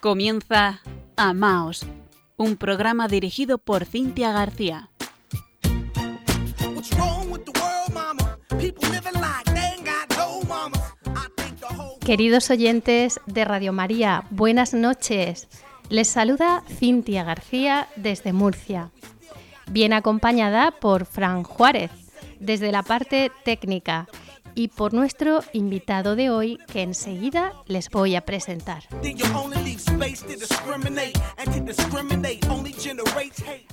Comienza Amaos, un programa dirigido por Cintia García. Queridos oyentes de Radio María, buenas noches. Les saluda Cintia García desde Murcia, bien acompañada por Fran Juárez desde la parte técnica y por nuestro invitado de hoy que enseguida les voy a presentar.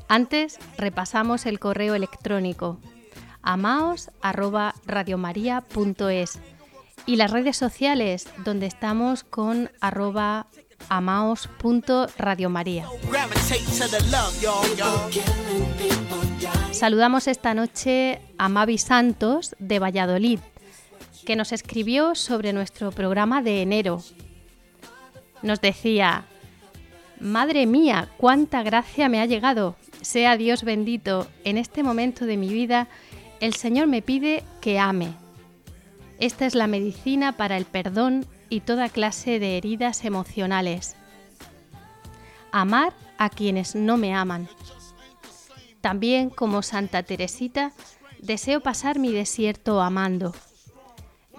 Antes repasamos el correo electrónico amaos@radiomaria.es y las redes sociales donde estamos con arroba amaos.radiomaria. Saludamos esta noche a Mavi Santos de Valladolid, que nos escribió sobre nuestro programa de enero. Nos decía, Madre mía, cuánta gracia me ha llegado. Sea Dios bendito, en este momento de mi vida el Señor me pide que ame. Esta es la medicina para el perdón y toda clase de heridas emocionales. Amar a quienes no me aman. También como Santa Teresita, deseo pasar mi desierto amando.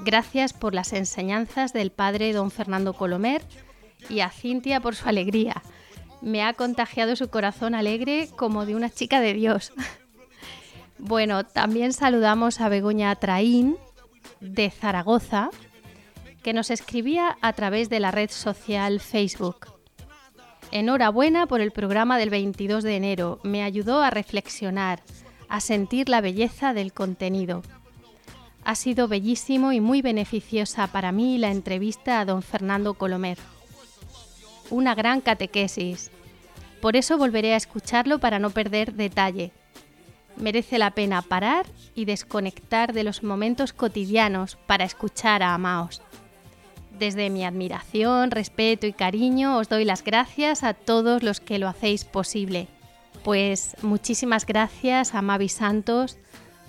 Gracias por las enseñanzas del padre don Fernando Colomer y a Cintia por su alegría. Me ha contagiado su corazón alegre como de una chica de Dios. bueno, también saludamos a Begoña Traín de Zaragoza, que nos escribía a través de la red social Facebook. Enhorabuena por el programa del 22 de enero. Me ayudó a reflexionar, a sentir la belleza del contenido. Ha sido bellísimo y muy beneficiosa para mí la entrevista a don Fernando Colomer. Una gran catequesis. Por eso volveré a escucharlo para no perder detalle. Merece la pena parar y desconectar de los momentos cotidianos para escuchar a Amaos. Desde mi admiración, respeto y cariño os doy las gracias a todos los que lo hacéis posible. Pues muchísimas gracias a Mavi Santos.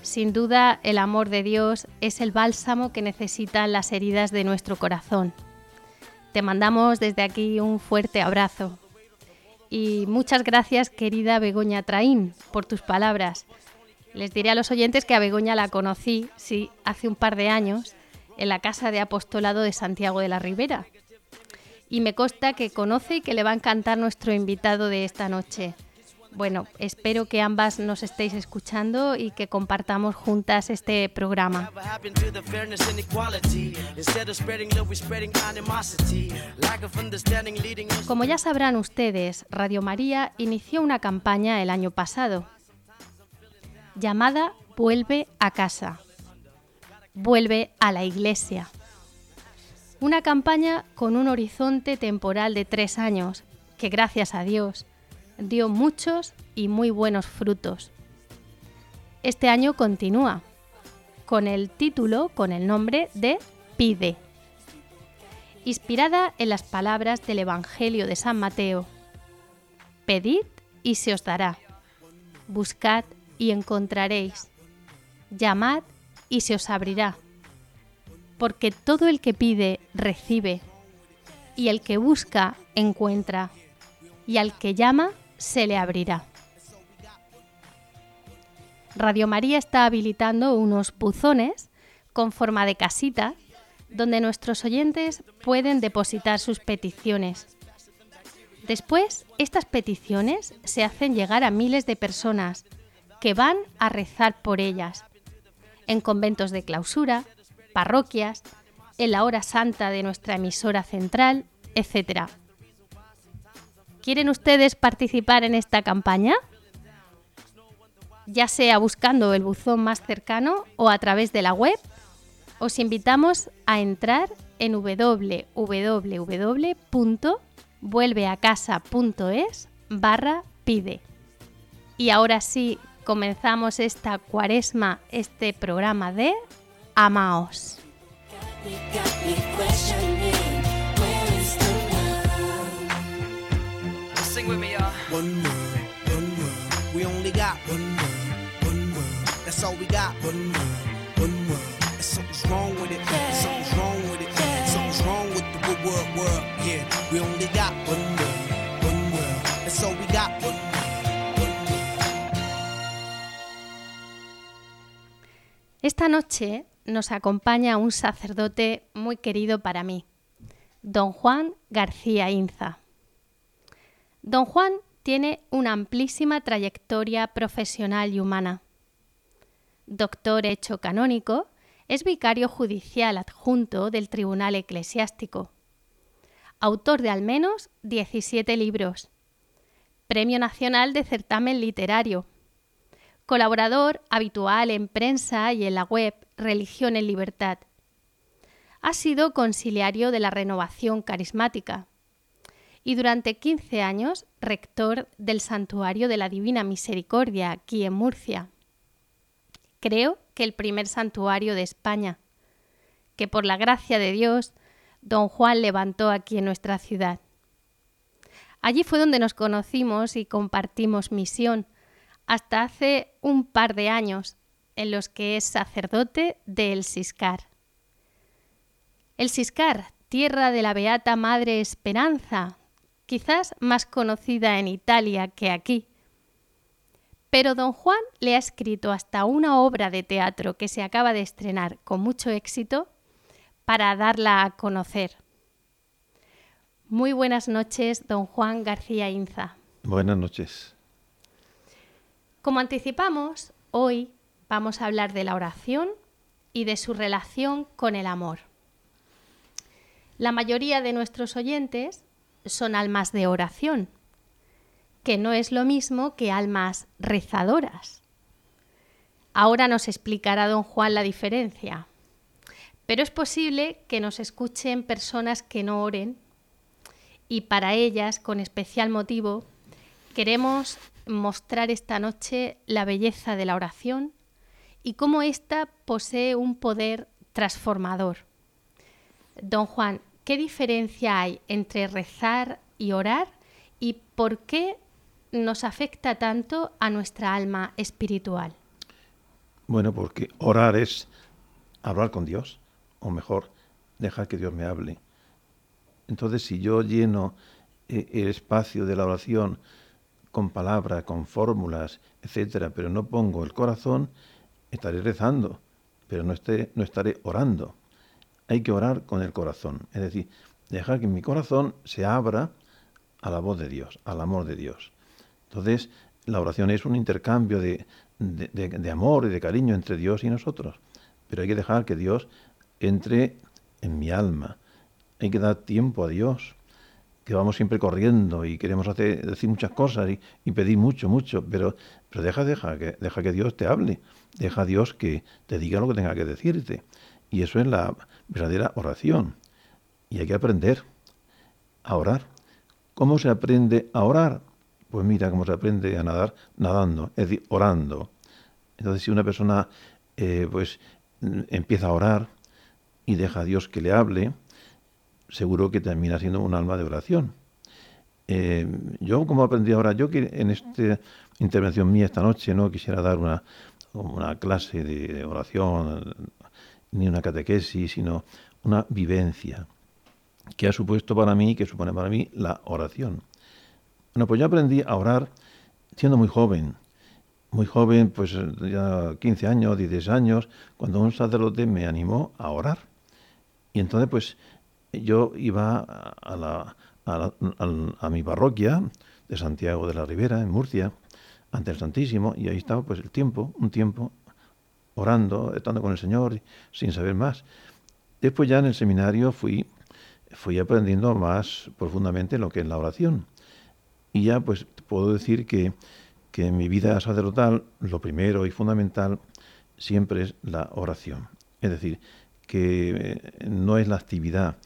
Sin duda el amor de Dios es el bálsamo que necesitan las heridas de nuestro corazón. Te mandamos desde aquí un fuerte abrazo. Y muchas gracias querida Begoña Traín por tus palabras. Les diré a los oyentes que a Begoña la conocí, sí, hace un par de años en la Casa de Apostolado de Santiago de la Ribera. Y me consta que conoce y que le va a encantar nuestro invitado de esta noche. Bueno, espero que ambas nos estéis escuchando y que compartamos juntas este programa. Como ya sabrán ustedes, Radio María inició una campaña el año pasado llamada Vuelve a casa vuelve a la Iglesia. Una campaña con un horizonte temporal de tres años que, gracias a Dios, dio muchos y muy buenos frutos. Este año continúa con el título, con el nombre de Pide, inspirada en las palabras del Evangelio de San Mateo. Pedid y se os dará. Buscad y encontraréis. Llamad y se os abrirá. Porque todo el que pide, recibe, y el que busca, encuentra, y al que llama, se le abrirá. Radio María está habilitando unos buzones con forma de casita donde nuestros oyentes pueden depositar sus peticiones. Después, estas peticiones se hacen llegar a miles de personas que van a rezar por ellas en conventos de clausura, parroquias, en la hora santa de nuestra emisora central, etc. ¿Quieren ustedes participar en esta campaña? Ya sea buscando el buzón más cercano o a través de la web, os invitamos a entrar en www.vuelveacasa.es barra pide. Y ahora sí, comenzamos esta cuaresma, este programa de Amaos. Sing with me, y'all. One word, one word. We only got one word, one word. That's all we got. One word, one word. There's something's wrong with it. Something's wrong with it. Something's wrong with the word. world, world, yeah. We only got one world, one world. And so we got one world, one world. Esta noche nos acompaña un sacerdote muy querido para mí, don Juan García Inza. Don Juan tiene una amplísima trayectoria profesional y humana. Doctor hecho canónico, es vicario judicial adjunto del Tribunal Eclesiástico. Autor de al menos 17 libros. Premio Nacional de Certamen Literario. Colaborador habitual en prensa y en la web Religión en Libertad. Ha sido conciliario de la Renovación Carismática y durante 15 años rector del Santuario de la Divina Misericordia aquí en Murcia. Creo que el primer santuario de España, que por la gracia de Dios don Juan levantó aquí en nuestra ciudad. Allí fue donde nos conocimos y compartimos misión, hasta hace un par de años, en los que es sacerdote del Siscar. El Siscar, tierra de la Beata Madre Esperanza, quizás más conocida en Italia que aquí. Pero don Juan le ha escrito hasta una obra de teatro que se acaba de estrenar con mucho éxito para darla a conocer. Muy buenas noches, don Juan García Inza. Buenas noches. Como anticipamos, hoy vamos a hablar de la oración y de su relación con el amor. La mayoría de nuestros oyentes son almas de oración, que no es lo mismo que almas rezadoras. Ahora nos explicará don Juan la diferencia, pero es posible que nos escuchen personas que no oren y para ellas, con especial motivo, queremos mostrar esta noche la belleza de la oración y cómo ésta posee un poder transformador. Don Juan, ¿qué diferencia hay entre rezar y orar y por qué nos afecta tanto a nuestra alma espiritual? Bueno, porque orar es hablar con Dios, o mejor, dejar que Dios me hable. Entonces, si yo lleno eh, el espacio de la oración con palabras, con fórmulas, etcétera, pero no pongo el corazón, estaré rezando, pero no, esté, no estaré orando hay que orar con el corazón, es decir, dejar que mi corazón se abra a la voz de Dios, al amor de Dios. Entonces, la oración es un intercambio de, amor y de cariño entre Dios y nosotros, pero hay que dejar que Dios entre en mi alma, hay que dar tiempo a Dios, que vamos siempre corriendo y queremos hacer, decir muchas cosas y, pedir mucho, mucho, pero, pero deja, deja, que, deja que Dios te hable, deja a Dios que te diga lo que tenga que decirte. Y eso es la verdadera oración. Y hay que aprender a orar. ¿Cómo se aprende a orar? Pues mira cómo se aprende a nadar nadando, es decir, orando. Entonces, si una persona eh, pues empieza a orar y deja a Dios que le hable, seguro que termina siendo un alma de oración. Eh, yo, como aprendí ahora, yo que en esta intervención mía esta noche no quisiera dar una, una clase de oración ni una catequesis, sino una vivencia que ha supuesto para mí, que supone para mí la oración. Bueno, pues yo aprendí a orar siendo muy joven, muy joven, pues ya 15 años, 16 años, cuando un sacerdote me animó a orar. Y entonces, pues yo iba a, la, a, a, mi parroquia de Santiago de la Ribera, en Murcia, ante el Santísimo, y ahí estaba pues el tiempo, un tiempo orando, estando con el Señor, sin saber más. Después ya en el seminario fui, fui aprendiendo más profundamente lo que es la oración. Y ya pues puedo decir que, que en mi vida sacerdotal lo primero y fundamental siempre es la oración. Es decir, que eh, no es la actividad,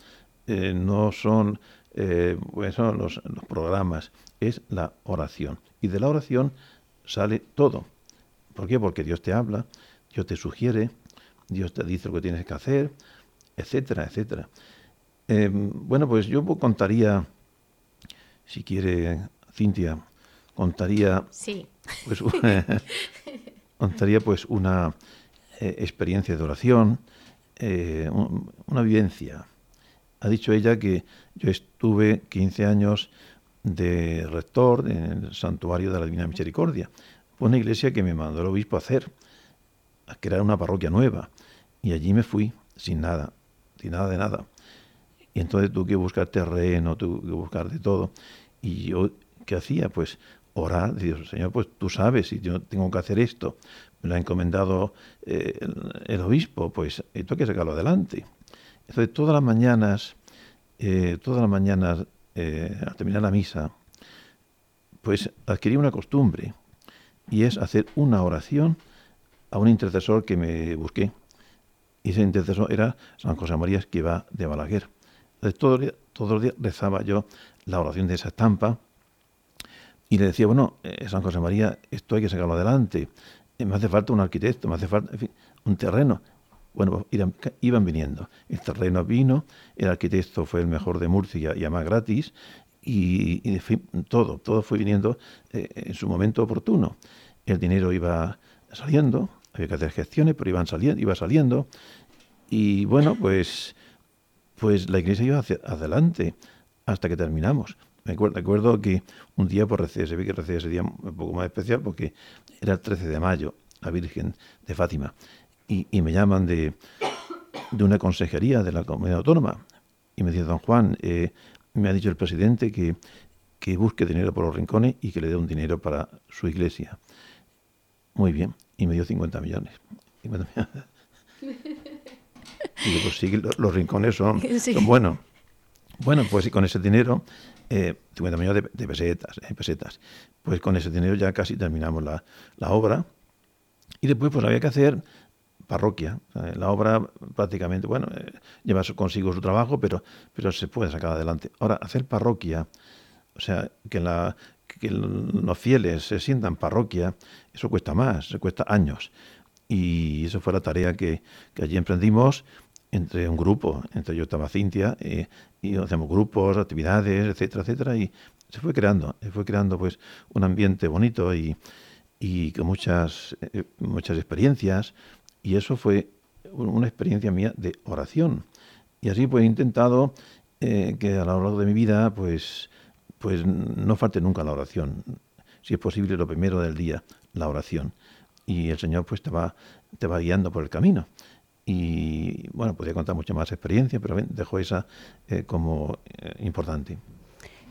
eh, no son, eh, pues los, los, programas, es la oración. Y de la oración sale todo. ¿Por qué? Porque Dios te habla, Dios te sugiere, Dios te dice lo que tienes que hacer, etcétera, etcétera. Em, bueno, pues yo contaría, si quiere Cintia, contaría, sí. pues, contaría pues una eh, experiencia de oración, eh, una vivencia. Ha dicho ella que yo estuve 15 años de rector en el santuario de la Divina Misericordia. Fue una iglesia que me mandó el obispo a hacer, a crear una parroquia nueva. Y allí me fui sin nada, sin nada de nada. Y entonces tuve que buscar terreno, tuve que buscar de todo. Y yo, ¿qué hacía? Pues orar, Dios, Señor, pues tú sabes si yo tengo que hacer esto. Me lo ha encomendado eh, el, obispo, pues esto hay que sacarlo adelante. Entonces, todas las mañanas, eh, todas las mañanas, eh, al terminar la misa, pues adquirí una costumbre y es hacer una oración a un intercesor que me busqué. Y ese intercesor era San José María Esquiva de Balaguer. Entonces, todo, todos los días rezaba yo la oración de esa estampa y le decía, bueno, eh, San José María, esto hay que sacarlo adelante, eh, me hace falta un arquitecto, me hace falta un terreno. Bueno, pues iban, viniendo. El terreno vino, el arquitecto fue el mejor de Murcia y además gratis, y, todo, todo fue viniendo eh, en su momento oportuno. El dinero iba saliendo, había que hacer gestiones, pero iban saliendo, iba saliendo, y bueno, pues, pues la iglesia iba hacia adelante hasta que terminamos. Me acuerdo, que un día por recé, se ve que recé ese día un poco más especial porque era el 13 de mayo, la Virgen de Fátima, y, me llaman de, de, una consejería de la comunidad autónoma y me dice, don Juan, eh, me ha dicho el presidente que, que busque dinero por los rincones y que le dé un dinero para su iglesia. Muy bien, y me dio 50 millones. 50 millones. Y pues sí, los, rincones son, son buenos. Bueno, pues con ese dinero 50 eh, millones de, pesetas, eh, pesetas. Pues con ese dinero ya casi terminamos la, obra. Y después pues había que hacer parroquia. la obra prácticamente, bueno, eh, lleva consigo su trabajo, pero, pero se puede sacar adelante. Ahora, hacer parroquia, o sea, que, la, que los fieles se sientan parroquia, eso cuesta más, se cuesta años. Y eso fue la tarea que, que allí emprendimos entre un grupo, entre yo estaba Cintia, eh, y hacemos grupos, actividades, etcétera, etcétera, y se fue creando, se fue creando pues un ambiente bonito y, y con muchas, eh, muchas experiencias, y eso fue una experiencia mía de oración. Y así pues he intentado eh, que a lo largo de mi vida pues, pues no falte nunca la oración. Si es posible, lo primero del día, la oración. Y el Señor pues te va, te va guiando por el camino. Y bueno, podría contar mucha más experiencia, pero dejo esa eh, como eh, importante.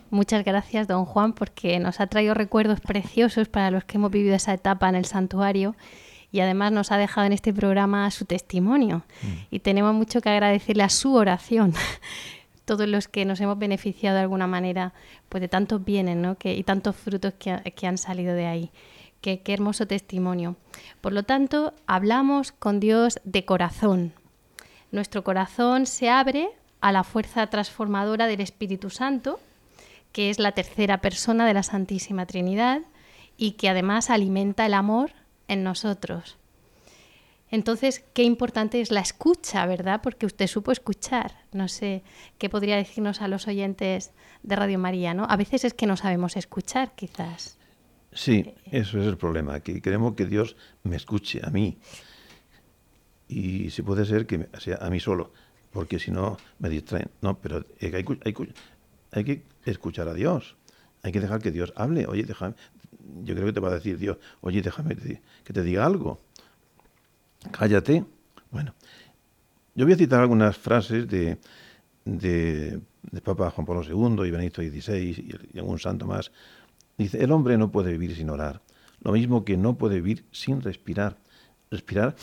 Muchas gracias, don Juan, porque nos ha traído recuerdos preciosos para los que hemos vivido esa etapa en el santuario y además nos ha dejado en este programa su testimonio. Mm. Y tenemos mucho que agradecerle a su oración. Todos los que nos hemos beneficiado de alguna manera pues de tantos bienes ¿no? y tantos frutos que han salido de ahí. Qué, hermoso testimonio. Por lo tanto, hablamos con Dios de corazón. Nuestro corazón se abre a la fuerza transformadora del Espíritu Santo, que es la tercera persona de la Santísima Trinidad y que además alimenta el amor en nosotros. Entonces, qué importante es la escucha, ¿verdad? Porque usted supo escuchar. No sé qué podría decirnos a los oyentes de Radio María, ¿no? A veces es que no sabemos escuchar, quizás. Sí, eso es el problema, que queremos que Dios me escuche a mí. Y si puede ser que sea a mí solo, porque si no me distraen. No, pero hay, hay, que escuchar a Dios. Hay que dejar que Dios hable. Oye, déjame. Yo creo que te va a decir Dios, oye, déjame que te diga algo. Cállate. Bueno, yo voy a citar algunas frases de, de, Papa Juan Pablo II y Benedicto XVI y algún santo más Dice, el hombre no puede vivir sin orar, lo mismo que no puede vivir sin respirar. Respirar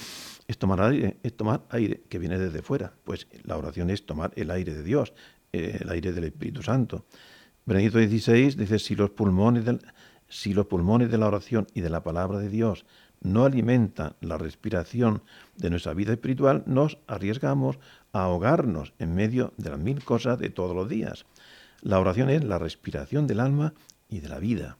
es tomar aire, es tomar aire que viene desde fuera, pues la oración es tomar el aire de Dios, eh, el aire del Espíritu Santo. Benedicto XVI dice, si los, pulmones si los pulmones de la oración y de la palabra de Dios no alimentan la respiración de nuestra vida espiritual, nos arriesgamos a ahogarnos en medio de las mil cosas de todos los días. La oración es la respiración del alma y de la vida.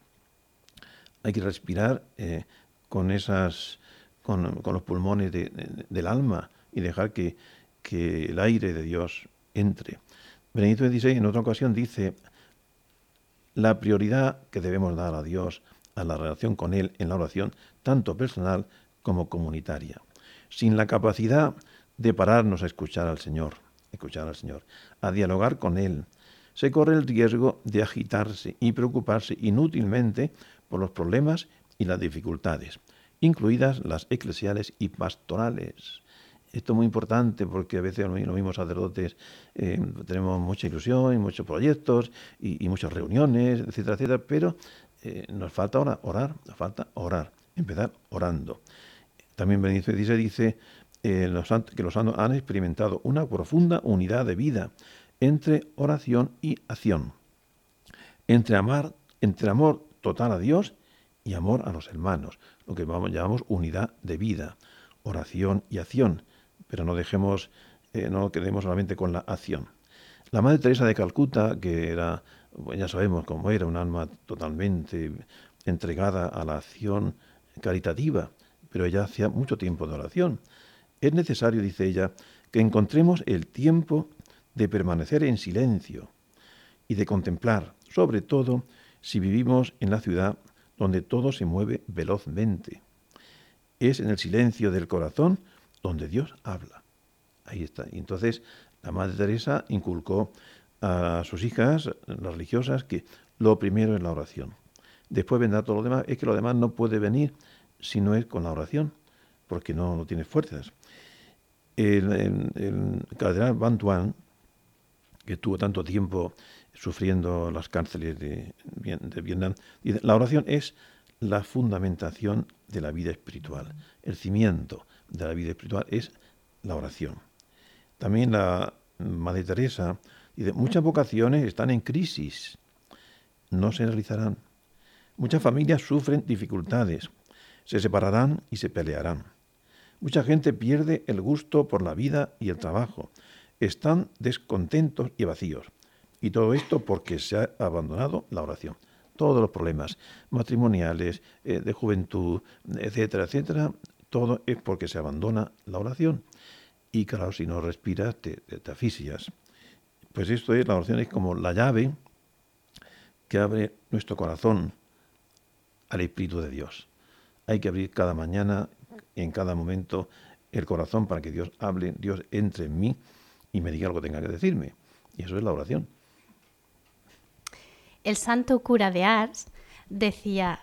Hay que respirar eh, con, esas, con, los pulmones del alma y dejar que, que, el aire de Dios entre. Benedicto XVI en otra ocasión dice, la prioridad que debemos dar a Dios, a la relación con Él en la oración, tanto personal como comunitaria. Sin la capacidad de pararnos a escuchar al Señor, escuchar al Señor, a dialogar con Él, se corre el riesgo de agitarse y preocuparse inútilmente por los problemas y las dificultades, incluidas las eclesiales y pastorales. Esto es muy importante porque a veces los mismos sacerdotes eh, tenemos mucha ilusión y muchos proyectos y, muchas reuniones, etcétera, etcétera, pero eh, nos falta ahora orar, nos falta orar, empezar orando. También Benito XVI dice eh, que los santos han experimentado una profunda unidad de vida entre oración y acción, entre amar, entre amor total a Dios y amor a los hermanos, lo que llamamos unidad de vida, oración y acción, pero no dejemos, eh, no quedemos solamente con la acción. La Madre Teresa de Calcuta, que era, ya sabemos cómo era, un alma totalmente entregada a la acción caritativa, pero ella hacía mucho tiempo de oración. Es necesario, dice ella, que encontremos el tiempo de permanecer en silencio y de contemplar, sobre todo si vivimos en la ciudad donde todo se mueve velozmente. Es en el silencio del corazón donde Dios habla. Ahí está. Y entonces la Madre Teresa inculcó a sus hijas, las religiosas, que lo primero es la oración. Después vendrá todo lo demás. Es que lo demás no puede venir si no es con la oración, porque no, no tiene fuerzas. El, el, cardenal Van Tuan, que tuvo tanto tiempo sufriendo las cárceles de, de Vietnam, dice, la oración es la fundamentación de la vida espiritual, el cimiento de la vida espiritual es la oración. También la Madre Teresa dice, muchas vocaciones están en crisis, no se realizarán. Muchas familias sufren dificultades, se separarán y se pelearán. Mucha gente pierde el gusto por la vida y el trabajo, están descontentos y vacíos. Y todo esto porque se ha abandonado la oración. Todos los problemas matrimoniales, eh, de juventud, etcétera, etcétera, todo es porque se abandona la oración. Y claro, si no respiras, te, te, Pues esto es, la oración es como la llave que abre nuestro corazón al Espíritu de Dios. Hay que abrir cada mañana, en cada momento, el corazón para que Dios hable, Dios entre en mí y me diga algo que tenga que decirme. Y eso es la oración. El santo cura de Ars decía,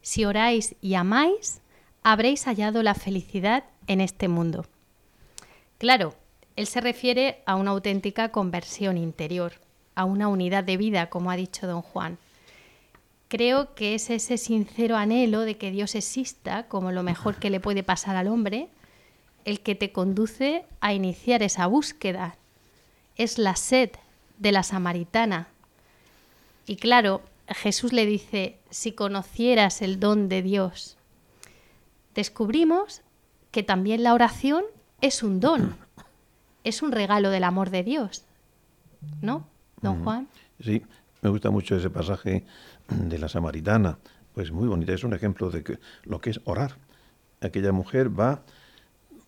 si oráis y amáis, habréis hallado la felicidad en este mundo. Claro, él se refiere a una auténtica conversión interior, a una unidad de vida, como ha dicho don Juan. Creo que es ese sincero anhelo de que Dios exista como lo mejor que le puede pasar al hombre, el que te conduce a iniciar esa búsqueda. Es la sed de la samaritana. Y claro, Jesús le dice, si conocieras el don de Dios, descubrimos que también la oración es un don, es un regalo del amor de Dios. ¿No, don Juan? Sí, me gusta mucho ese pasaje de la samaritana, pues muy bonito, es un ejemplo de que, lo que es orar. Aquella mujer va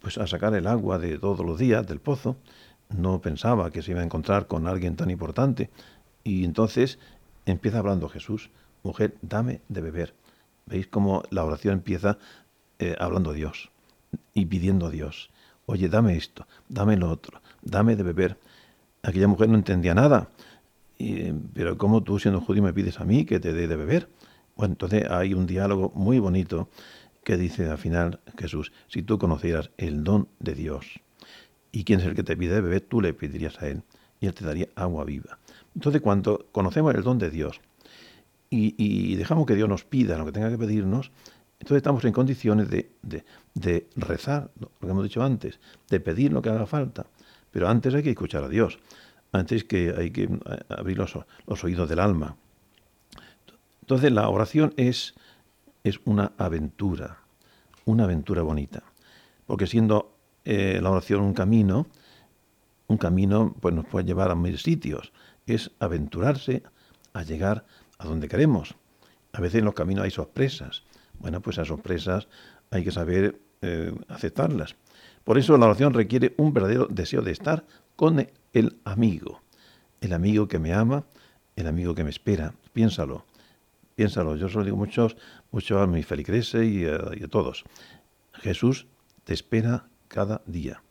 pues a sacar el agua de todos los días del pozo, no pensaba que se iba a encontrar con alguien tan importante y entonces empieza hablando Jesús, mujer, dame de beber. ¿Veis cómo la oración empieza eh, hablando a Dios y pidiendo a Dios, oye, dame esto, dame lo otro, dame de beber. Aquella mujer no entendía nada, y, pero ¿cómo tú siendo judío me pides a mí que te dé de beber? Bueno, entonces hay un diálogo muy bonito que dice al final Jesús, si tú conocieras el don de Dios y quién es el que te pide de beber, tú le pedirías a él y él te daría agua viva. Entonces cuando conocemos el don de Dios y, y dejamos que Dios nos pida lo que tenga que pedirnos, entonces estamos en condiciones de, rezar, lo que hemos dicho antes, de pedir lo que haga falta. Pero antes hay que escuchar a Dios, antes que hay que eh, abrir los, oídos del alma. Entonces la oración es, es una aventura, una aventura bonita. Porque siendo eh, la oración un camino, un camino pues nos puede llevar a mil sitios. Es aventurarse a llegar a donde queremos. A veces en los caminos hay sorpresas. Bueno, pues a sorpresas hay que saber eh, aceptarlas. Por eso la oración requiere un verdadero deseo de estar con el amigo, el amigo que me ama, el amigo que me espera. Piénsalo, piénsalo. Yo solo digo muchos, mucho a mis feligreses y a, y todos. Jesús te espera cada día.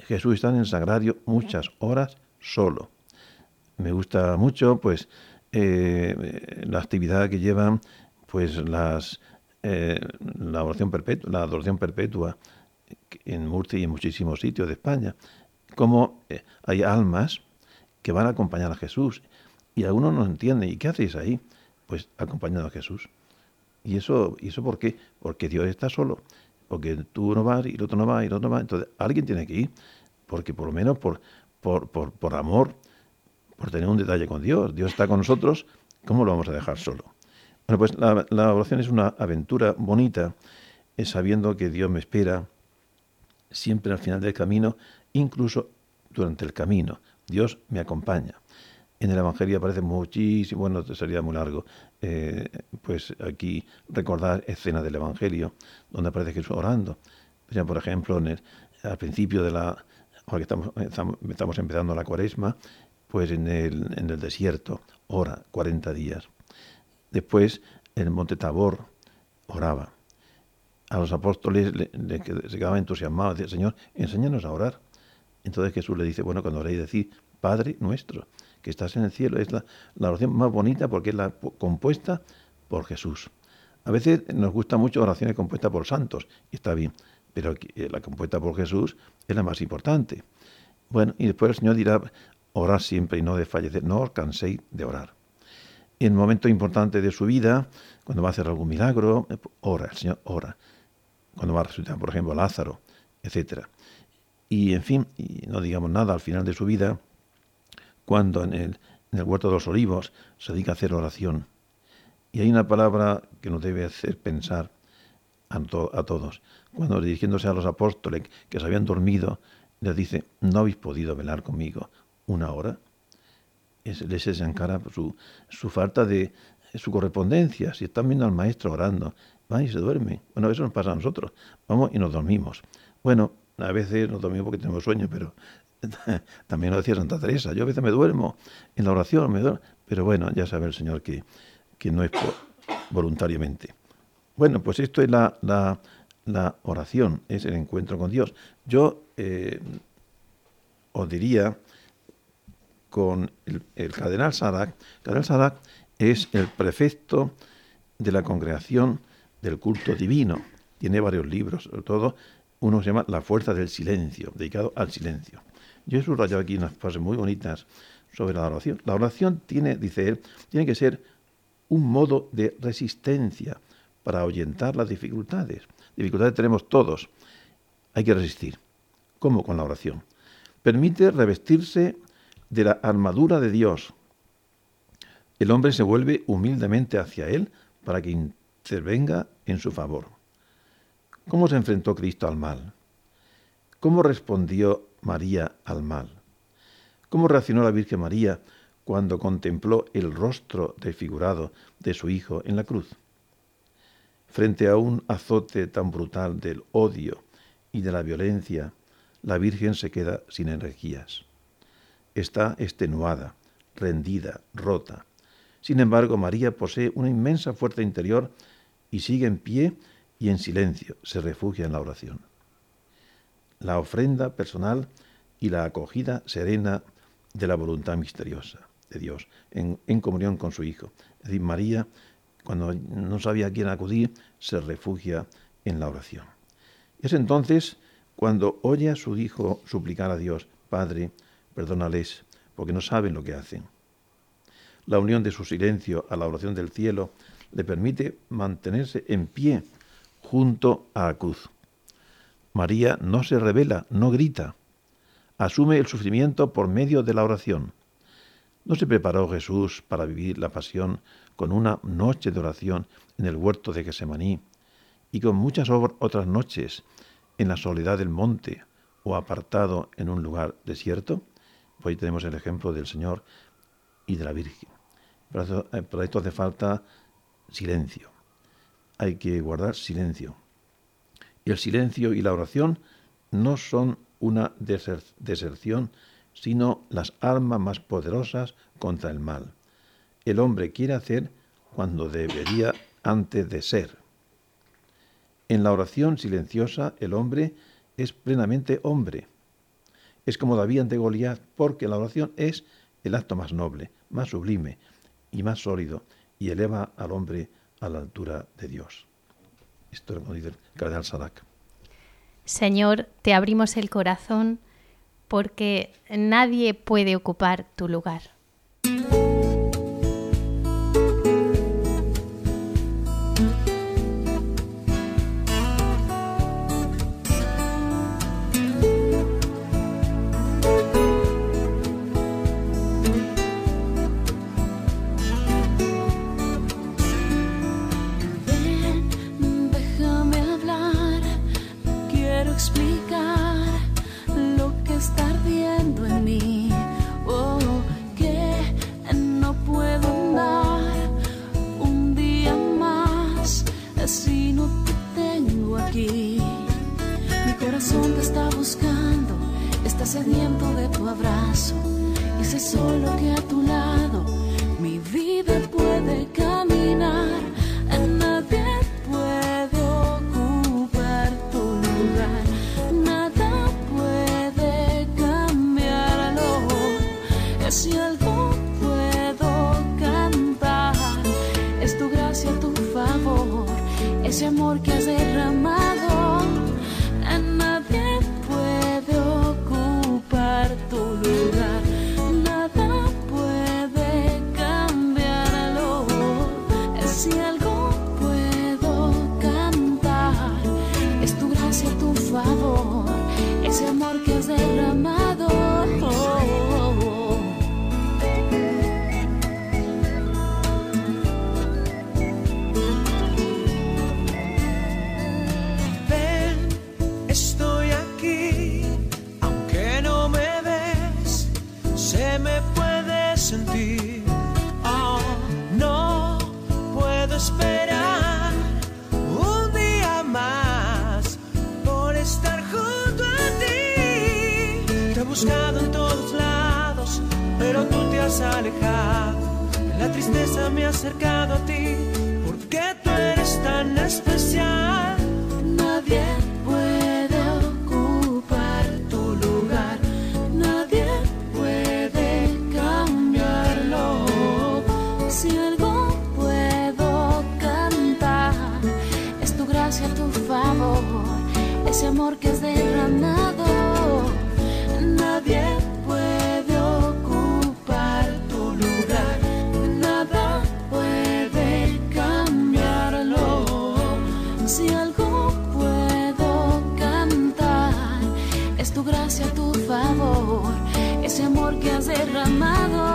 Jesús está en el sagrario muchas horas solo. Me gusta mucho, pues, eh, la actividad que llevan, pues, las, eh, la oración perpetua, la adoración perpetua en Murcia y en muchísimos sitios de España. Como eh, hay almas que van a acompañar a Jesús y algunos no entienden. ¿Y qué hacéis ahí? Pues acompañando a Jesús. ¿Y eso, ¿Y eso por qué? Porque Dios está solo. Porque tú no vas y el otro no va y el otro no va. Entonces alguien tiene que ir. Porque por lo menos por, por, por, por amor, por tener un detalle con Dios. Dios está con nosotros. ¿Cómo lo vamos a dejar solo? Bueno, pues la, oración es una aventura bonita, es sabiendo que Dios me espera siempre al final del camino, incluso durante el camino. Dios me acompaña. En el Evangelio aparece muchísimo, bueno, sería muy largo, eh, pues aquí recordar escenas del Evangelio donde aparece Jesús orando. por ejemplo, en al principio de la, ahora que estamos, estamos, empezando la cuaresma, pues en el, en el desierto, ora 40 días. Después, en el monte Tabor, oraba. A los apóstoles le, se quedaban entusiasmados, decía, Señor, enséñanos a orar. Entonces Jesús le dice, bueno, cuando oréis, decir, Padre nuestro, que estás en el cielo. Es la, oración más bonita porque es la compuesta por Jesús. A veces nos gusta mucho oraciones compuestas por santos, y está bien, pero eh, la compuesta por Jesús es la más importante. Bueno, y después el Señor dirá, orar siempre y no desfallecer, no os canséis de orar. En el momento importante de su vida, cuando va a hacer algún milagro, ora, el Señor ora. Cuando va a resucitar, por ejemplo, Lázaro, etc. Y en fin, no digamos nada al final de su vida, cuando en el, huerto de los olivos se dedica a hacer oración. Y hay una palabra que nos debe hacer pensar a, todos. Cuando dirigiéndose a los apóstoles que se habían dormido, les dice, ¿no habéis podido velar conmigo una hora? Es, les encara su, su falta de su correspondencia. Si están viendo al maestro orando, van y se duermen. Bueno, eso nos pasa a nosotros. Vamos y nos dormimos. Bueno, a veces nos dormimos porque tenemos sueño, pero También lo decía Santa Teresa, yo a veces me duermo en la oración, me duermo, pero bueno, ya sabe el Señor que, que no es voluntariamente. Bueno, pues esto es la, la, oración, es el encuentro con Dios. Yo eh, os diría con el, cardenal Sarak, el cardenal Sarak es el prefecto de la congregación del culto divino. Tiene varios libros, sobre todo uno se llama La fuerza del silencio, dedicado al silencio. Yo he subrayado aquí unas frases muy bonitas sobre la oración. La oración tiene, dice él, tiene que ser un modo de resistencia para ahuyentar las dificultades. Dificultades tenemos todos. Hay que resistir. ¿Cómo con la oración? Permite revestirse de la armadura de Dios. El hombre se vuelve humildemente hacia Él para que intervenga en su favor. ¿Cómo se enfrentó Cristo al mal? ¿Cómo respondió María al mal. ¿Cómo reaccionó la Virgen María cuando contempló el rostro desfigurado de su Hijo en la cruz? Frente a un azote tan brutal del odio y de la violencia, la Virgen se queda sin energías. Está extenuada, rendida, rota. Sin embargo, María posee una inmensa fuerza interior y sigue en pie y en silencio, se refugia en la oración la ofrenda personal y la acogida serena de la voluntad misteriosa de Dios en, comunión con su Hijo. Es decir, María, cuando no sabía a quién acudir, se refugia en la oración. Es entonces cuando oye a su Hijo suplicar a Dios, Padre, perdónales, porque no saben lo que hacen. La unión de su silencio a la oración del cielo le permite mantenerse en pie junto a la cruz María no se revela, no grita. Asume el sufrimiento por medio de la oración. ¿No se preparó Jesús para vivir la pasión con una noche de oración en el huerto de Gesemaní y con muchas otras noches en la soledad del monte o apartado en un lugar desierto? Pues tenemos el ejemplo del Señor y de la Virgen. Para eh, esto hace falta silencio. Hay que guardar silencio el silencio y la oración no son una deserción, sino las armas más poderosas contra el mal. El hombre quiere hacer cuando debería antes de ser. En la oración silenciosa el hombre es plenamente hombre. Es como David ante Goliat, porque la oración es el acto más noble, más sublime y más sólido, y eleva al hombre a la altura de Dios. Esto es lo que dice el cardenal Sadak. Señor, te abrimos el corazón porque nadie puede ocupar tu lugar. buscado en todos lados, pero tú te has alejado. La tristeza me ha acercado a ti, porque tú eres tan especial. Nadie amado.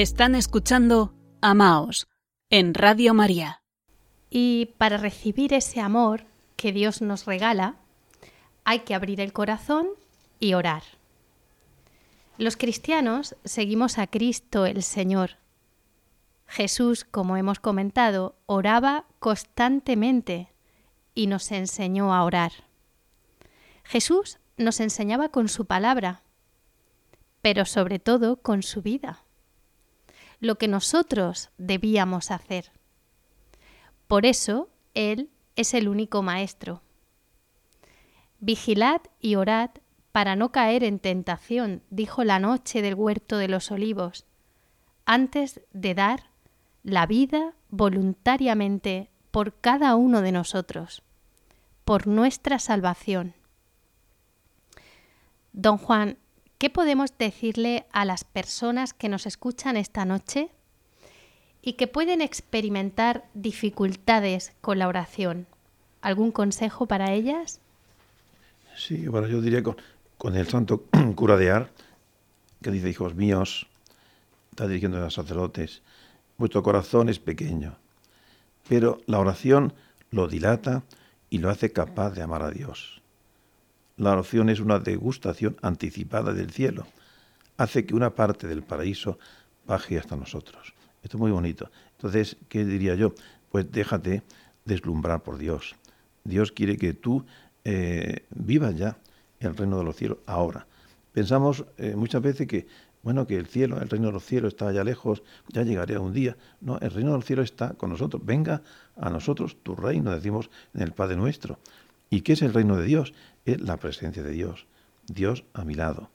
Están escuchando Amaos en Radio María. Y para recibir ese amor que Dios nos regala, hay que abrir el corazón y orar. Los cristianos seguimos a Cristo el Señor. Jesús, como hemos comentado, oraba constantemente y nos enseñó a orar. Jesús nos enseñaba con su palabra, pero sobre todo con su vida lo que nosotros debíamos hacer. Por eso Él es el único Maestro. Vigilad y orad para no caer en tentación, dijo la noche del huerto de los olivos, antes de dar la vida voluntariamente por cada uno de nosotros, por nuestra salvación. Don Juan ¿qué podemos decirle a las personas que nos escuchan esta noche y que pueden experimentar dificultades con la oración? ¿Algún consejo para ellas? Sí, bueno, yo diría con, el santo cura de Ar, que dice, hijos míos, está dirigiendo a los sacerdotes, vuestro corazón es pequeño, pero la oración lo dilata y lo hace capaz de amar a Dios. La oración es una degustación anticipada del cielo, hace que una parte del paraíso baje hasta nosotros. Esto es muy bonito. Entonces, ¿qué diría yo? Pues déjate deslumbrar por Dios. Dios quiere que tú eh, vivas ya el reino de los cielos ahora. Pensamos eh, muchas veces que, bueno, que el cielo, el reino de los cielos está allá lejos, ya llegaré un día. No, el reino de los cielos está con nosotros. Venga a nosotros tu reino, decimos en el Padre nuestro. ¿Y qué es el reino de Dios? Es la presencia de Dios. Dios a mi lado.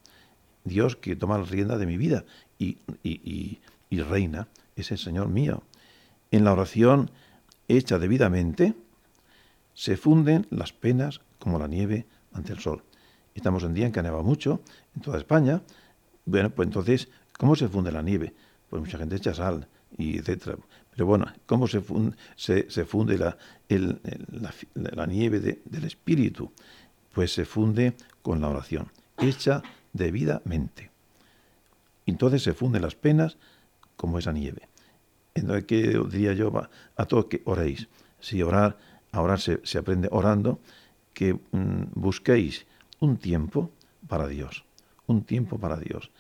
Dios que toma la rienda de mi vida y, y, y reina. Es el Señor mío. En la oración hecha debidamente, se funden las penas como la nieve ante el sol. Estamos en día en que neva mucho en toda España. Bueno, pues entonces, ¿cómo se funde la nieve? Pues mucha gente echa sal y etcétera. Pero bueno, ¿cómo se funde, se, funde la, la, nieve del espíritu? Pues se funde con la oración, hecha debidamente. Entonces se funden las penas como esa nieve. Entonces, ¿qué diría yo a todos que oréis? Si orar, a orar se, se aprende orando, que mm, busquéis un tiempo para Dios, un tiempo para Dios.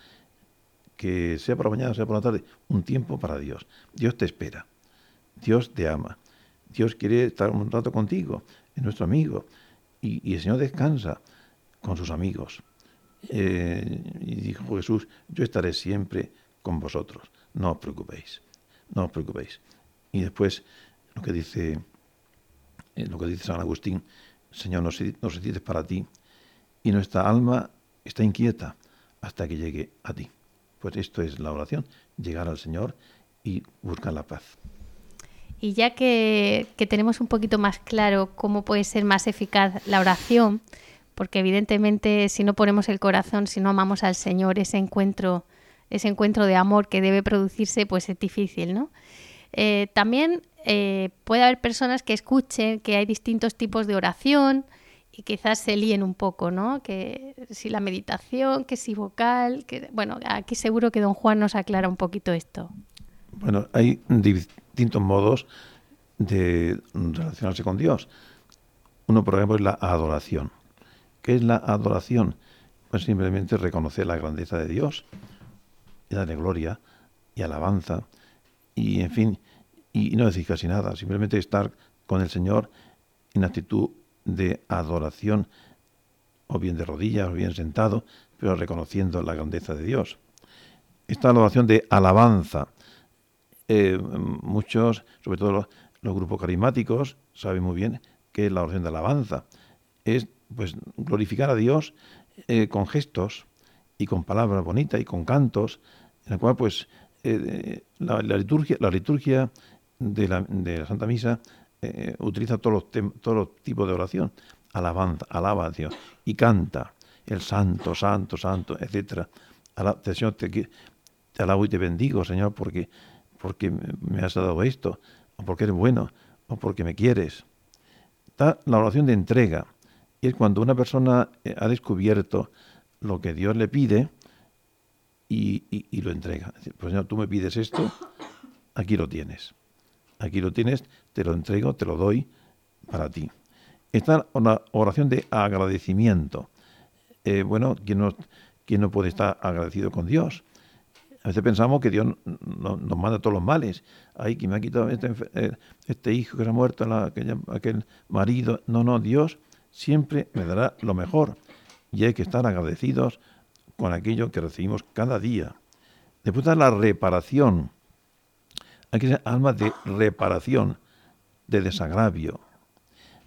Que sea por la mañana, sea por la tarde, un tiempo para Dios. Dios te espera, Dios te ama, Dios quiere estar un rato contigo, es nuestro amigo, y, el Señor descansa con sus amigos. Eh, y dijo Jesús, yo estaré siempre con vosotros, no os preocupéis, no os preocupéis. Y después lo que dice, eh, lo que dice San Agustín, Señor, nos, nos para ti y nuestra alma está inquieta hasta que llegue a ti. Pues esto es la oración, llegar al Señor y buscar la paz. Y ya que, tenemos un poquito más claro cómo puede ser más eficaz la oración, porque evidentemente si no ponemos el corazón, si no amamos al Señor, ese encuentro, ese encuentro de amor que debe producirse, pues es difícil, ¿no? Eh, también eh, puede haber personas que escuchen que hay distintos tipos de oración, y quizás se líen un poco, ¿no? Que si la meditación, que si vocal, que bueno, aquí seguro que don Juan nos aclara un poquito esto. Bueno, hay distintos modos de relacionarse con Dios. Uno, por ejemplo, es la adoración. ¿Qué es la adoración? Pues simplemente reconocer la grandeza de Dios darle gloria y alabanza y, en fin, y no decir casi nada, simplemente estar con el Señor en actitud de adoración, o bien de rodillas, o bien sentado, pero reconociendo la grandeza de Dios. Esta adoración de alabanza, eh, muchos, sobre todo los, grupos carismáticos, saben muy bien que la oración de alabanza. Es pues glorificar a Dios eh, con gestos y con palabras bonitas y con cantos, en la cual pues eh, la, liturgia, la liturgia de la, de la Santa Misa utiliza todos los, todos los tipos de oración. Alabanza, alaba a Dios y canta el santo, santo, santo, etc. Señor, te, te, alabo y te bendigo, Señor, porque, porque me has dado esto, o porque eres bueno, o porque me quieres. Está la oración de entrega. Y es cuando una persona eh, ha descubierto lo que Dios le pide y, lo entrega. Pues Señor, tú me pides esto, aquí lo tienes. Aquí lo tienes, te lo entrego, te lo doy para ti. Está una oración de agradecimiento. Eh, bueno, ¿quién no, ¿quién no puede estar agradecido con Dios? A veces pensamos que Dios nos manda todos los males. Ay, que me ha quitado este, eh, este hijo que se ha muerto, aquel marido. No, no, Dios siempre me dará lo mejor. Y hay que estar agradecidos con aquello que recibimos cada día. Después está la reparación. Hay que ser almas de reparación, de desagravio.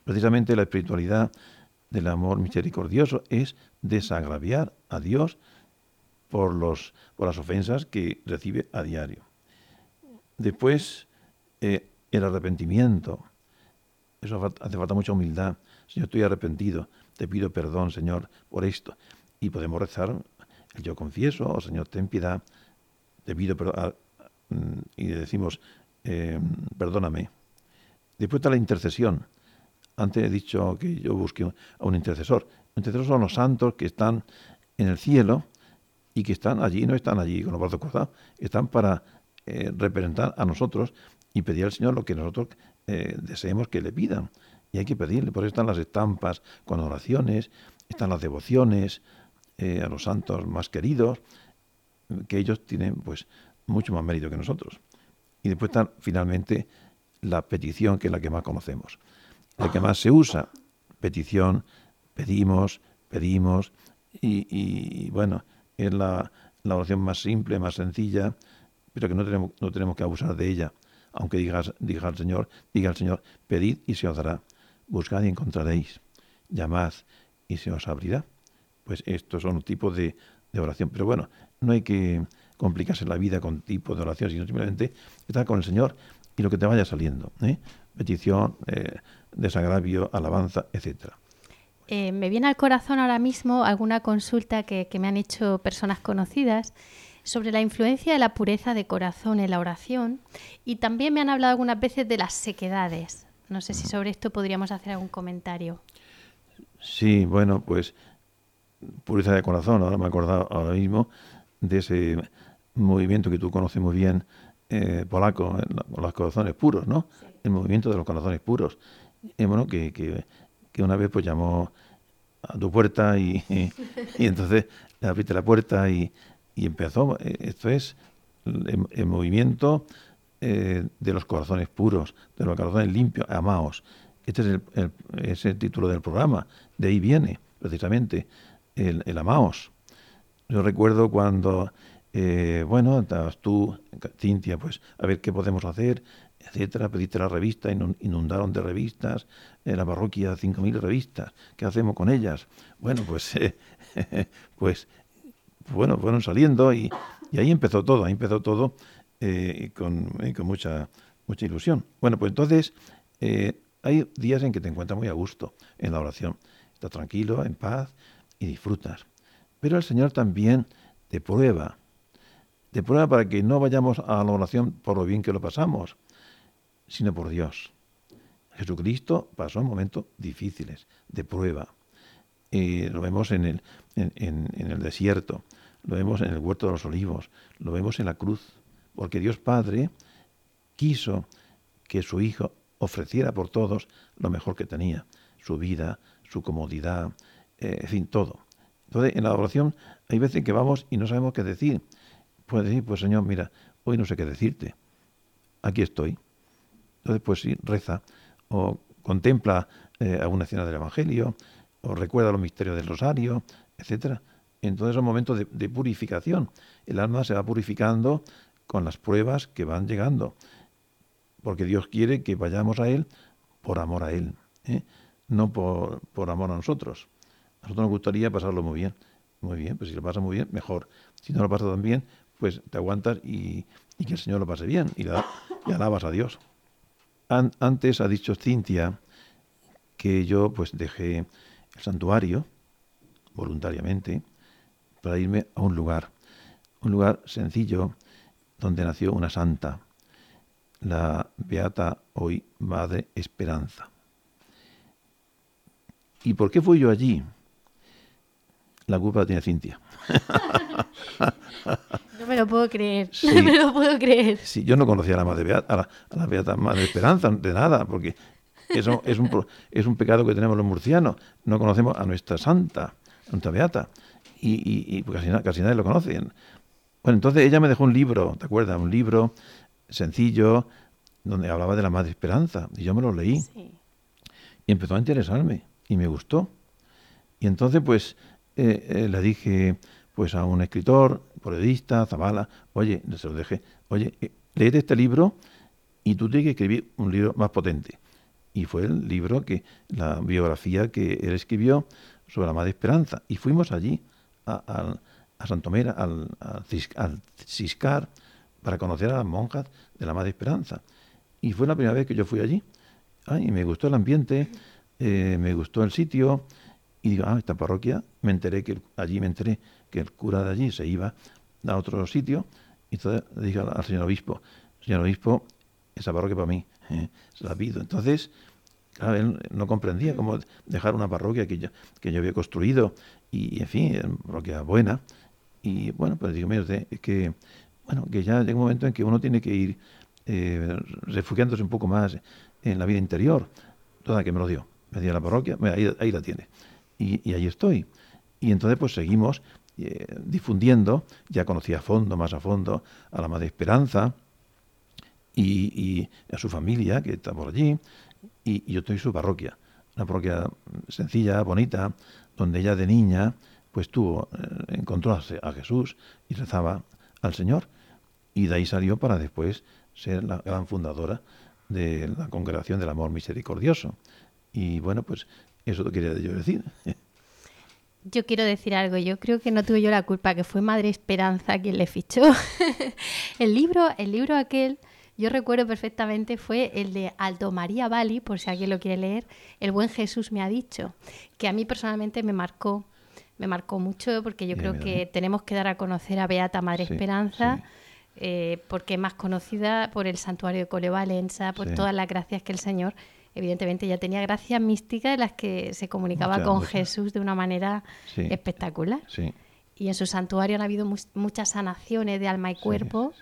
Precisamente la espiritualidad del amor misericordioso es desagraviar a Dios por, los, por las ofensas que recibe a diario. Después, eh, el arrepentimiento. Eso hace falta mucha humildad. Señor, estoy arrepentido. Te pido perdón, Señor, por esto. Y podemos rezar el yo confieso, o oh, Señor, ten piedad. Te pido perdón. Mm, y le decimos, eh, perdóname. Después está la intercesión. Antes he dicho que yo busqué a un intercesor. Los intercesores son los santos que están en el cielo y que están allí, no están allí con los brazos cruzados, están para eh, representar a nosotros y pedir al Señor lo que nosotros eh, deseemos que le pidan. Y hay que pedirle, por eso están las estampas con oraciones, están las devociones eh, a los santos más queridos, que ellos tienen pues mucho más mérito que nosotros. Y después está finalmente la petición, que es la que más conocemos la que más se usa. Petición, pedimos, pedimos, y, bueno, es la, oración más simple, más sencilla, pero que no tenemos, no tenemos que abusar de ella. Aunque digas, diga al Señor, diga al Señor, pedid y se os dará, buscad y encontraréis, llamad y se os abrirá. Pues estos son un tipo de, oración. Pero bueno, no hay que complicarse la vida con tipo de oración, sino simplemente estar con el Señor y lo que te vaya saliendo. ¿eh? Petición, eh, desagravio, alabanza, etc. Eh, me viene al corazón ahora mismo alguna consulta que, me han hecho personas conocidas sobre la influencia de la pureza de corazón en la oración y también me han hablado algunas veces de las sequedades. No sé si sobre esto podríamos hacer algún comentario. Sí, bueno, pues pureza de corazón, ahora me he acordado ahora mismo de ese movimiento que tú conoces muy bien, eh, polaco, los corazones puros, ¿no? El movimiento de los corazones puros y bueno, que, que, una vez pues llamó a tu puerta y, y, entonces le abriste la puerta y, y empezó. Eh, esto es el, movimiento eh, de los corazones puros, de los corazones limpios, amaos. Este es el, el, título del programa, de ahí viene precisamente el, amaos. Yo recuerdo cuando, eh, bueno, tú, Cintia, pues a ver qué podemos hacer, etcétera, pediste la revista, inundaron de revistas, en la parroquia 5.000 revistas, ¿qué hacemos con ellas? Bueno, pues, eh, pues, bueno, fueron saliendo y, ahí empezó todo, ahí empezó todo eh, con, eh, con, mucha, mucha ilusión. Bueno, pues entonces hay días en que te encuentras muy a gusto en la oración, estás tranquilo, en paz y disfrutas. Pero el Señor también te prueba, te prueba para que no vayamos a la oración por lo bien que lo pasamos, sino por Dios. Jesucristo pasó momentos difíciles, de prueba. lo vemos en el, en, el desierto, lo vemos en el huerto de los olivos, lo vemos en la cruz, porque Dios Padre quiso que su Hijo ofreciera por todos lo mejor que tenía, su vida, su comodidad, eh, en fin, todo. Entonces, en la oración hay veces que vamos y no sabemos qué decir. Puedes decir, pues Señor, mira, hoy no sé qué decirte. Aquí estoy. Entonces, pues sí, reza o contempla eh, alguna escena del Evangelio o recuerda los misterios del Rosario, etcétera. Entonces son momentos de, de, purificación. El alma se va purificando con las pruebas que van llegando, porque Dios quiere que vayamos a Él por amor a Él, ¿eh? no por, por amor a nosotros. A nosotros nos gustaría pasarlo muy bien. Muy bien, pues si lo pasa muy bien, mejor. Si no lo pasa tan bien, pues te aguantas y, que el Señor lo pase bien y, y alabas a Dios antes ha dicho Cintia que yo pues dejé el santuario voluntariamente para irme a un lugar, un lugar sencillo donde nació una santa, la beata hoy Madre Esperanza. ¿Y por qué fui yo allí? La culpa la tiene Cintia. Lo puedo creer, no me lo puedo creer. Sí, yo no conocía a la Madre Beata, a la, Beata Madre Esperanza, de nada, porque eso es un, es un pecado que tenemos los murcianos. No conocemos a nuestra santa, a nuestra Beata, y, y, casi, casi nadie lo conoce. Bueno, entonces ella me dejó un libro, ¿te acuerdas? Un libro sencillo donde hablaba de la Madre Esperanza, y yo me lo leí. Y empezó a interesarme, y me gustó. Y entonces, pues, eh, eh, le dije pues a un escritor, periodista, Zavala, oye, se lo dejé, oye, eh, léete este libro y tú tienes que escribir un libro más potente. y fue el libro que, la biografía que él escribió sobre la Madre Esperanza. Y fuimos allí, a, a, Santomera, al, al Ciscar, para conocer a las monjas de la Madre Esperanza. Y fue la primera vez que yo fui allí. y me gustó el ambiente, eh, me gustó el sitio. Y digo, ah, esta parroquia, me enteré que allí me enteré que el cura de allí se iba a otro sitio. Y entonces le dije al, señor obispo, señor obispo, esa parroquia para mí, eh, se la pido. Entonces, él no comprendía cómo dejar una parroquia que yo, que yo había construido y, en fin, una parroquia buena. Y bueno, pues digo, mire usted, es que, bueno, que ya llega un momento en que uno tiene que ir eh, refugiándose un poco más en la vida interior. Toda que me lo dio. Me dio la parroquia, ahí, la tiene. Y, ahí estoy. Y entonces pues seguimos eh, difundiendo, ya conocí a fondo, más a fondo, a la Madre Esperanza y, a su familia, que está por allí, y, yo estoy en su parroquia. Una parroquia sencilla, bonita, donde ella de niña pues tuvo, eh, encontró a Jesús y rezaba al Señor. Y de ahí salió para después ser la gran fundadora de la Congregación del Amor Misericordioso. Y bueno, pues eso lo quería yo decir. Yo quiero decir algo, yo creo que no tuve yo la culpa, que fue Madre Esperanza quien le fichó. el libro, el libro aquel, yo recuerdo perfectamente, fue el de Aldo María Bali, por si alguien lo quiere leer, El buen Jesús me ha dicho, que a mí personalmente me marcó, me marcó mucho porque yo creo que tenemos que dar a conocer a Beata Madre Esperanza. Eh, porque es más conocida por el santuario de Colevalenza, por todas las gracias que el Señor, evidentemente ya tenía gracias místicas en las que se comunicaba con Jesús de una manera espectacular. Y en su santuario han habido muchas sanaciones de alma y cuerpo.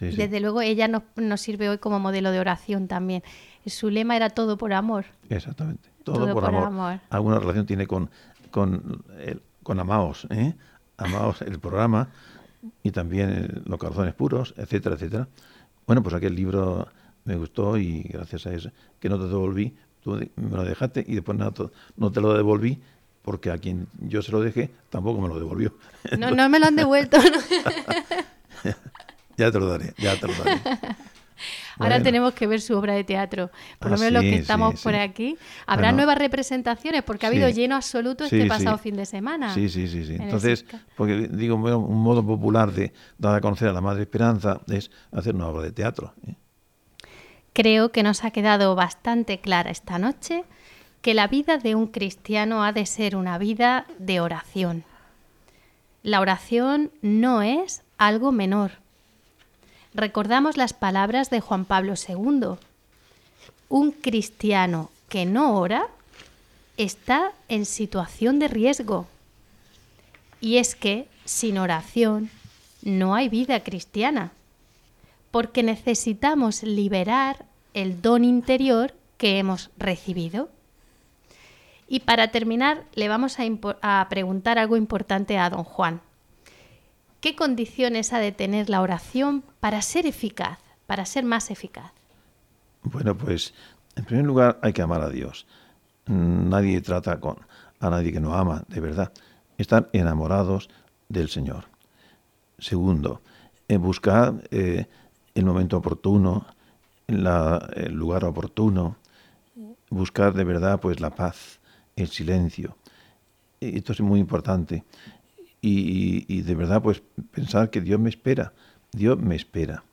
Desde luego ella nos, nos, sirve hoy como modelo de oración también. Su lema era todo por amor. Exactamente, todo, por, amor. Alguna relación tiene con, con, el, con Amaos, ¿eh? Amaos, el programa y también eh, Los corazones puros, etcétera, etcétera. Bueno, pues aquel libro me gustó y gracias a eso que no te devolví, tú me lo dejaste y después no, no te lo devolví porque a quien yo se lo dejé tampoco me lo devolvió. No, no me lo han devuelto. ya te lo daré, ya te lo daré. Ahora tenemos que ver su obra de teatro. Por lo ah, menos los que estamos por aquí. Habrá nuevas representaciones porque ha habido lleno absoluto este pasado fin de semana. Sí, sí, sí. sí. Entonces, porque digo, un modo popular de dar a conocer a la Madre Esperanza es hacer una obra de teatro. ¿eh? Creo que nos ha quedado bastante clara esta noche que la vida de un cristiano ha de ser una vida de oración. La oración no es algo menor recordamos las palabras de Juan Pablo II. Un cristiano que no ora está en situación de riesgo. Y es que sin oración no hay vida cristiana, porque necesitamos liberar el don interior que hemos recibido. Y para terminar, le vamos a, preguntar algo importante a don Juan. ¿Qué condiciones ha de tener la oración para ser eficaz, para ser más eficaz? Bueno, pues en primer lugar hay que amar a Dios. Nadie trata con a nadie que no ama, de verdad. Estar enamorados del Señor. Segundo, buscar eh, el momento oportuno, el lugar oportuno, buscar de verdad pues la paz, el silencio. Esto es muy importante y, de verdad pues pensar que Dios me espera, Dios me espera.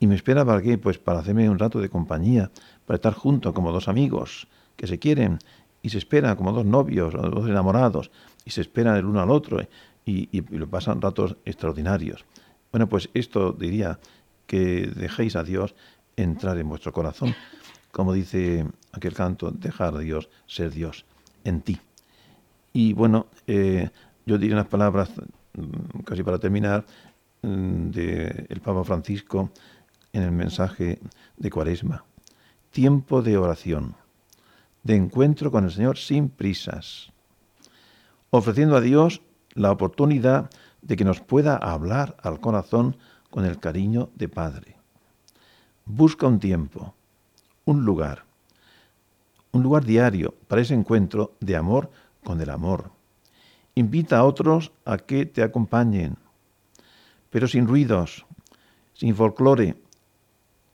¿Y me espera para qué? Pues para hacerme un rato de compañía, para estar juntos como dos amigos que se quieren y se esperan como dos novios o dos enamorados y se esperan el uno al otro y, y, lo pasan ratos extraordinarios. Bueno, pues esto diría que dejéis a Dios entrar en vuestro corazón, como dice aquel canto, dejar a Dios ser Dios en ti. Y bueno, eh, yo diría unas palabras, mm, casi para terminar, mm, del Papa Francisco en el mensaje de Cuaresma. Tiempo de oración, de encuentro con el Señor sin prisas, ofreciendo a Dios la oportunidad de que nos pueda hablar al corazón con el cariño de Padre. Busca un tiempo, un lugar, un lugar diario para ese encuentro de amor con el amor. Invita a otros a que te acompañen, pero sin ruidos, sin folclore,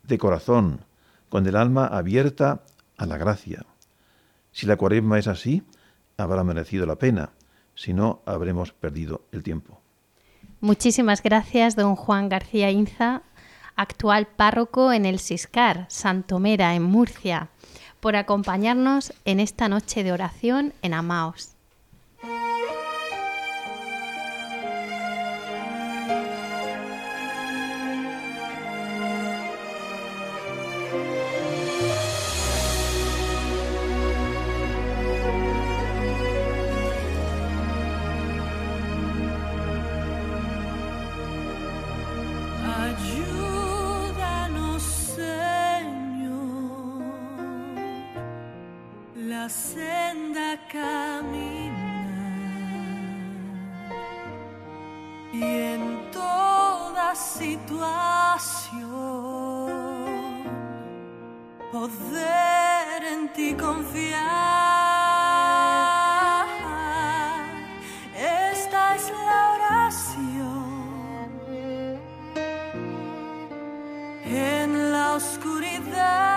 de corazón, con el alma abierta a la gracia. Si la cuaresma es así, habrá merecido la pena, si no, habremos perdido el tiempo. Muchísimas gracias, don Juan García Inza, actual párroco en el Siscar, Santomera, en Murcia, por acompañarnos en esta noche de oración en Amaos. na escuridão.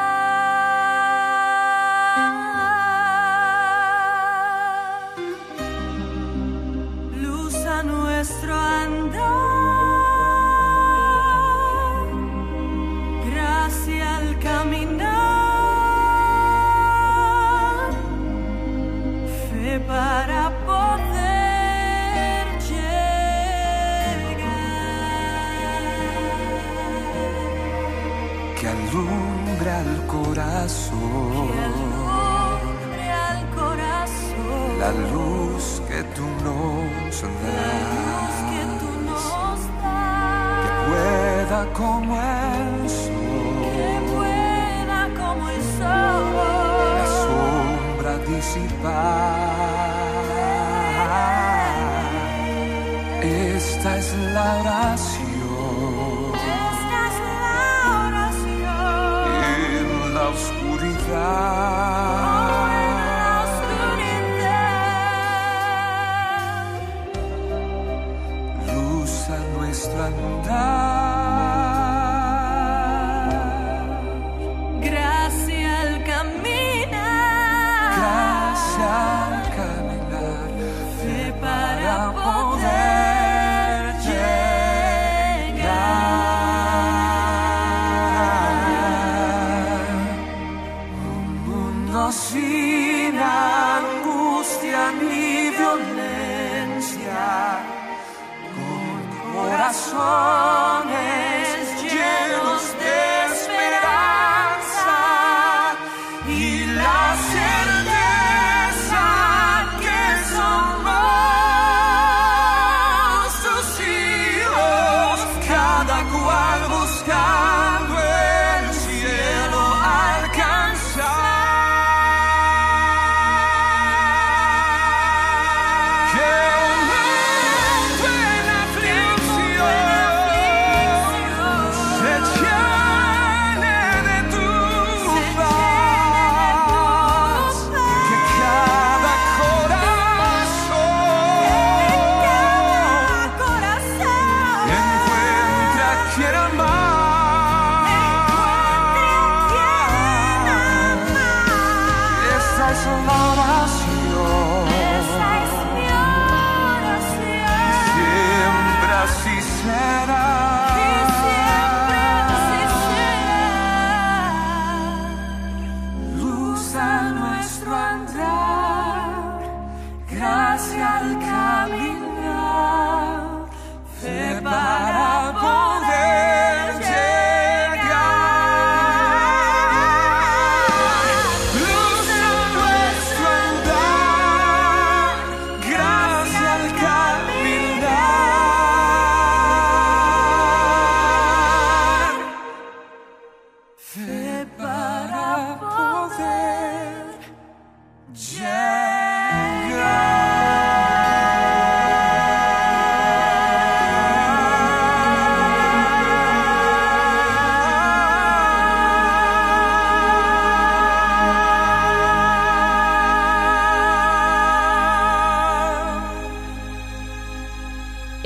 나서네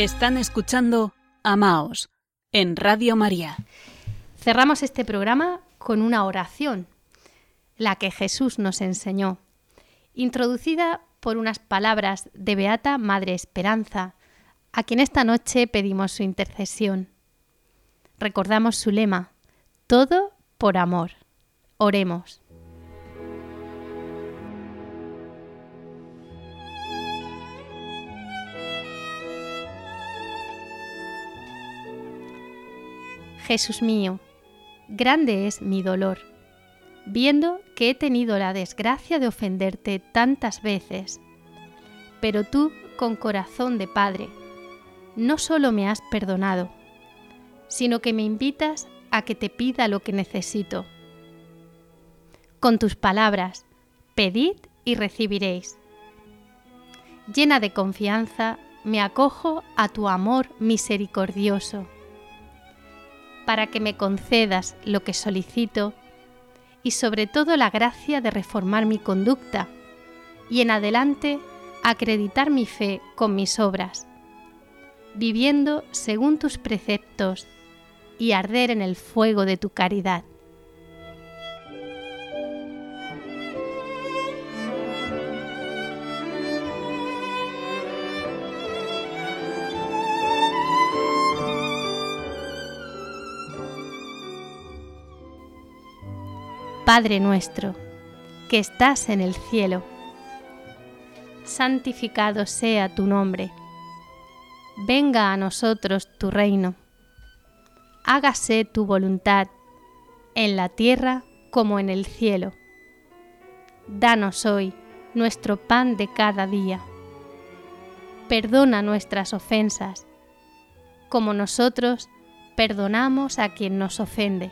Están escuchando Amaos en Radio María. Cerramos este programa con una oración, la que Jesús nos enseñó, introducida por unas palabras de Beata Madre Esperanza, a quien esta noche pedimos su intercesión. Recordamos su lema, todo por amor. Oremos. Jesús mío, grande es mi dolor, viendo que he tenido la desgracia de ofenderte tantas veces. Pero tú, con corazón de Padre, no solo me has perdonado, sino que me invitas a que te pida lo que necesito. Con tus palabras, pedid y recibiréis. Llena de confianza, me acojo a tu amor misericordioso, para que me concedas lo que solicito y sobre todo la gracia de reformar mi conducta y en adelante acreditar mi fe con mis obras, viviendo según tus preceptos y arder en el fuego de tu caridad. Padre nuestro, que estás en el cielo, santificado sea tu nombre, venga a nosotros tu reino, hágase tu voluntad, en la tierra como en el cielo. Danos hoy nuestro pan de cada día. Perdona nuestras ofensas, como nosotros perdonamos a quien nos ofende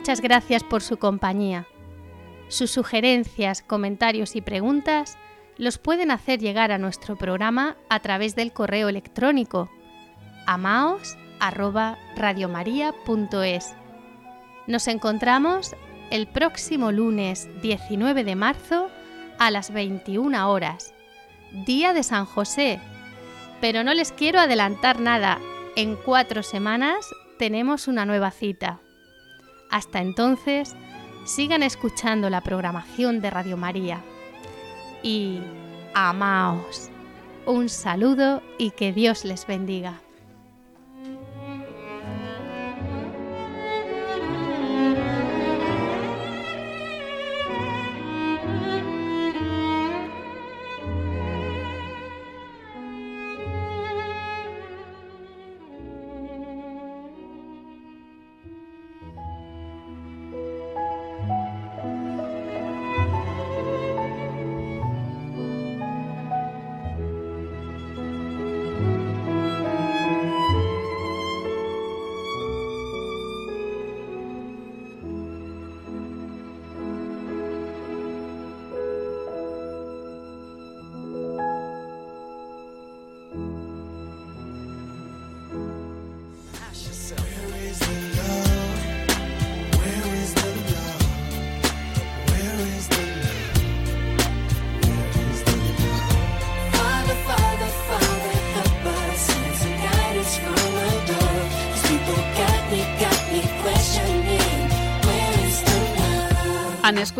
Muchas gracias por su compañía. Sus sugerencias, comentarios y preguntas los pueden hacer llegar a nuestro programa a través del correo electrónico amaos@radiomaria.es. Nos encontramos el próximo lunes 19 de marzo a las 21 horas, día de San José. Pero no les quiero adelantar nada, en cuatro semanas tenemos una nueva cita. Hasta entonces, sigan escuchando la programación de Radio María. Y amaos. Un saludo y que Dios les bendiga.